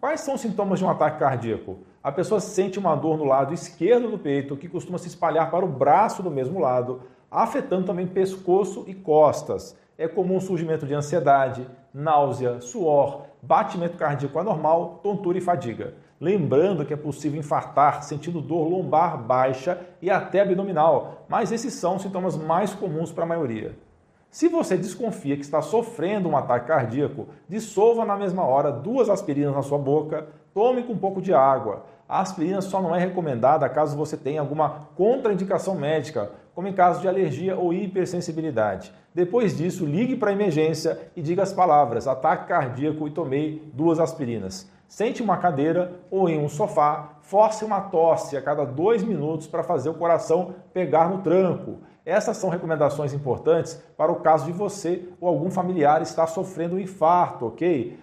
Quais são os sintomas de um ataque cardíaco? A pessoa sente uma dor no lado esquerdo do peito, que costuma se espalhar para o braço do mesmo lado, afetando também pescoço e costas. É comum o surgimento de ansiedade, náusea, suor, batimento cardíaco anormal, tontura e fadiga. Lembrando que é possível infartar sentindo dor lombar baixa e até abdominal, mas esses são os sintomas mais comuns para a maioria. Se você desconfia que está sofrendo um ataque cardíaco, dissolva na mesma hora duas aspirinas na sua boca, tome com um pouco de água. A aspirina só não é recomendada caso você tenha alguma contraindicação médica, como em caso de alergia ou hipersensibilidade. Depois disso, ligue para a emergência e diga as palavras ataque cardíaco e tomei duas aspirinas. Sente uma cadeira ou em um sofá, force uma tosse a cada dois minutos para fazer o coração pegar no tranco. Essas são recomendações importantes para o caso de você ou algum familiar estar sofrendo um infarto, ok?